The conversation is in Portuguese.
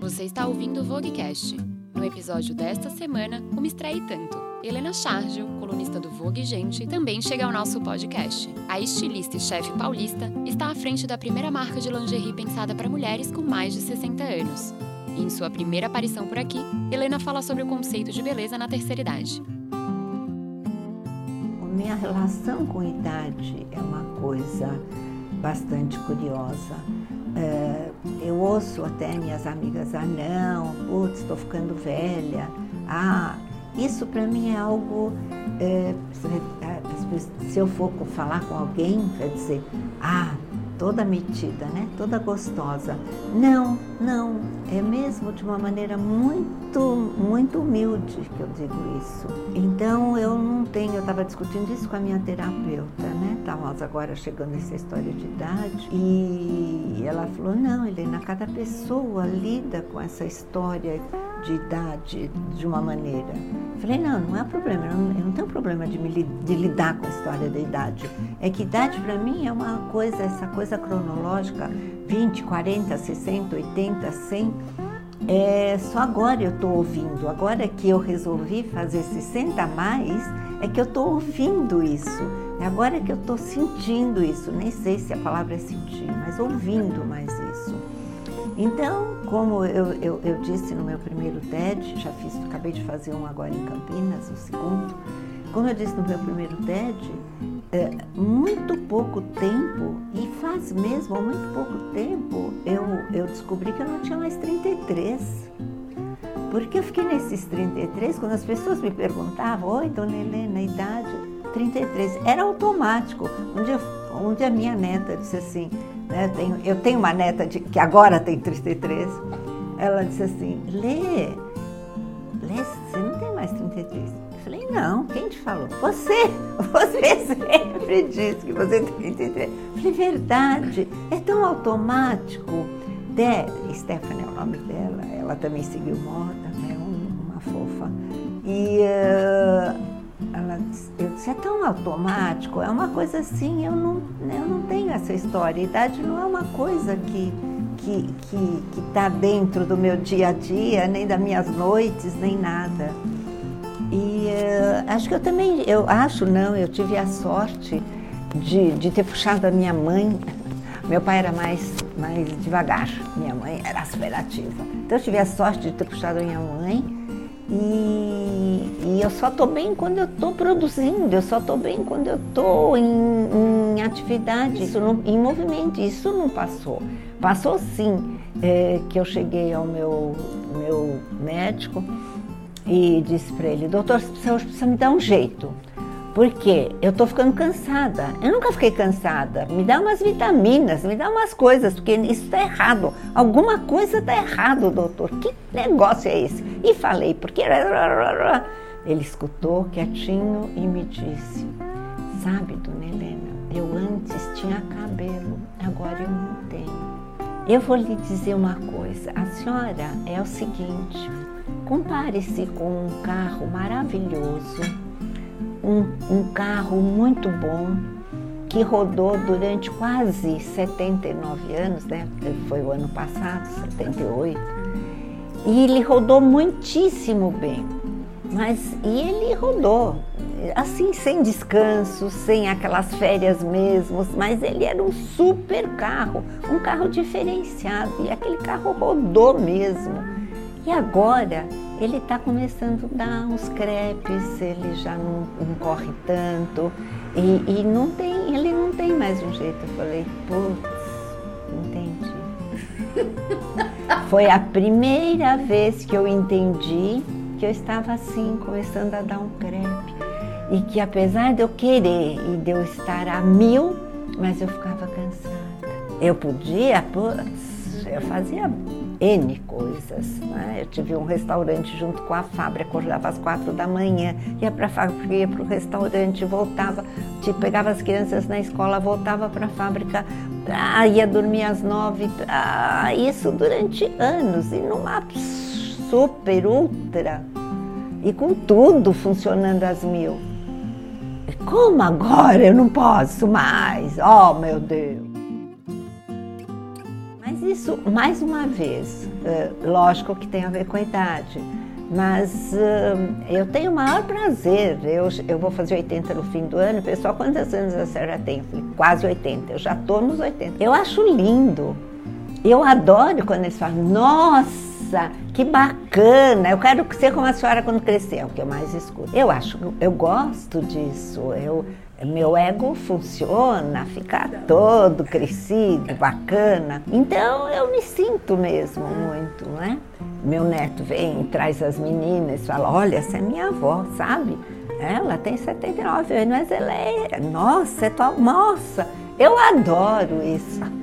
Você está ouvindo o Voguecast. No episódio desta semana, uma estreia tanto. Helena Chargio, colunista do Vogue Gente, também chega ao nosso podcast. A estilista e chefe paulista está à frente da primeira marca de lingerie pensada para mulheres com mais de 60 anos. Em sua primeira aparição por aqui, Helena fala sobre o conceito de beleza na terceira idade. Minha relação com idade é uma coisa bastante curiosa. É, eu ouço até minhas amigas, ah não, putz, estou ficando velha. Ah, isso para mim é algo, é, se eu for falar com alguém, vai dizer, ah, toda metida, né? Toda gostosa. Não, não, é mesmo de uma maneira muito, muito humilde que eu digo isso. Então eu não tenho, eu estava discutindo isso com a minha terapeuta, né? Estávamos agora chegando nessa história de idade e ela falou: não, Helena, cada pessoa lida com essa história de idade de uma maneira. Falei, não, não é problema, eu não, eu não tenho problema de, me, de lidar com a história da idade. É que idade para mim é uma coisa, essa coisa cronológica, 20, 40, 60, 80, 100, é, só agora eu estou ouvindo, agora que eu resolvi fazer 60 a mais, é que eu estou ouvindo isso. É agora que eu estou sentindo isso, nem sei se a palavra é sentir, mas ouvindo mais isso. Então, como eu, eu, eu, disse no meu primeiro TED, já fiz, acabei de fazer um agora em Campinas, o segundo, como eu disse no meu primeiro TED, é, muito pouco tempo, e faz mesmo muito pouco tempo, eu, eu descobri que eu não tinha mais 33. Porque eu fiquei nesses 33, quando as pessoas me perguntavam, oi, dona Helena, idade? 33. Era automático. Um dia, um dia minha neta disse assim, né? Tenho, eu tenho uma neta de, que agora tem 33. Ela disse assim: Lê, Lê, você não tem mais 33. Eu falei: Não, quem te falou? Você, você sempre disse que você tem 33. Eu falei: Verdade, é tão automático. De, Stephanie é o nome dela, ela também seguiu moda, né? uma fofa. E. Uh, eu é tão automático, é uma coisa assim, eu não, eu não tenho essa história. A idade não é uma coisa que que que está dentro do meu dia a dia, nem das minhas noites, nem nada. E uh, acho que eu também, eu acho não, eu tive a sorte de, de ter puxado a minha mãe. Meu pai era mais, mais devagar, minha mãe era aspirativa. Então eu tive a sorte de ter puxado a minha mãe e, e eu só estou bem quando eu estou produzindo, eu só estou bem quando eu estou em, em, atividade, isso não, em movimento. Isso não passou. Passou sim, é, que eu cheguei ao meu, meu médico e disse para ele, doutor, você precisa me dar um jeito. Porque eu estou ficando cansada. Eu nunca fiquei cansada. Me dá umas vitaminas, me dá umas coisas, porque isso está errado. Alguma coisa está errado, doutor. Que negócio é esse? E falei, porque. Ele escutou quietinho e me disse: Sabe, dona Helena, eu antes tinha cabelo, agora eu não tenho. Eu vou lhe dizer uma coisa: a senhora é o seguinte, compare-se com um carro maravilhoso um, um carro muito bom que rodou durante quase 79 anos, né? Foi o ano passado, 78. E ele rodou muitíssimo bem. Mas e ele rodou assim sem descanso, sem aquelas férias mesmo, mas ele era um super carro, um carro diferenciado e aquele carro rodou mesmo. E agora ele está começando a dar uns crepes, ele já não, não corre tanto e, e, não tem, ele não tem mais um jeito. Eu falei, putz, entendi. Foi a primeira vez que eu entendi que eu estava assim, começando a dar um crepe. E que apesar de eu querer e de eu estar a mil, mas eu ficava cansada. Eu podia, putz, eu fazia N coisas. Né? Eu tive um restaurante junto com a fábrica, acordava às quatro da manhã, ia para a fábrica, ia para o restaurante, voltava, tipo, pegava as crianças na escola, voltava para a fábrica, ah, ia dormir às nove, ah, isso durante anos, e numa super, ultra, e com tudo funcionando às mil. Como agora eu não posso mais? Oh, meu Deus! Isso, mais uma vez, lógico que tem a ver com a idade, mas eu tenho o maior prazer. Eu, eu vou fazer 80 no fim do ano. Pessoal, quantos anos a senhora tem? Quase 80. Eu já estou nos 80. Eu acho lindo. Eu adoro quando eles falam, nossa, que bacana, eu quero ser como a senhora quando crescer, é o que eu mais escuto. Eu acho, eu gosto disso, eu, meu ego funciona, fica todo crescido, bacana. Então eu me sinto mesmo muito, né? Meu neto vem, traz as meninas, fala: Olha, essa é minha avó, sabe? Ela tem 79 anos, mas ela é. Nossa, é tua. Nossa, eu adoro isso.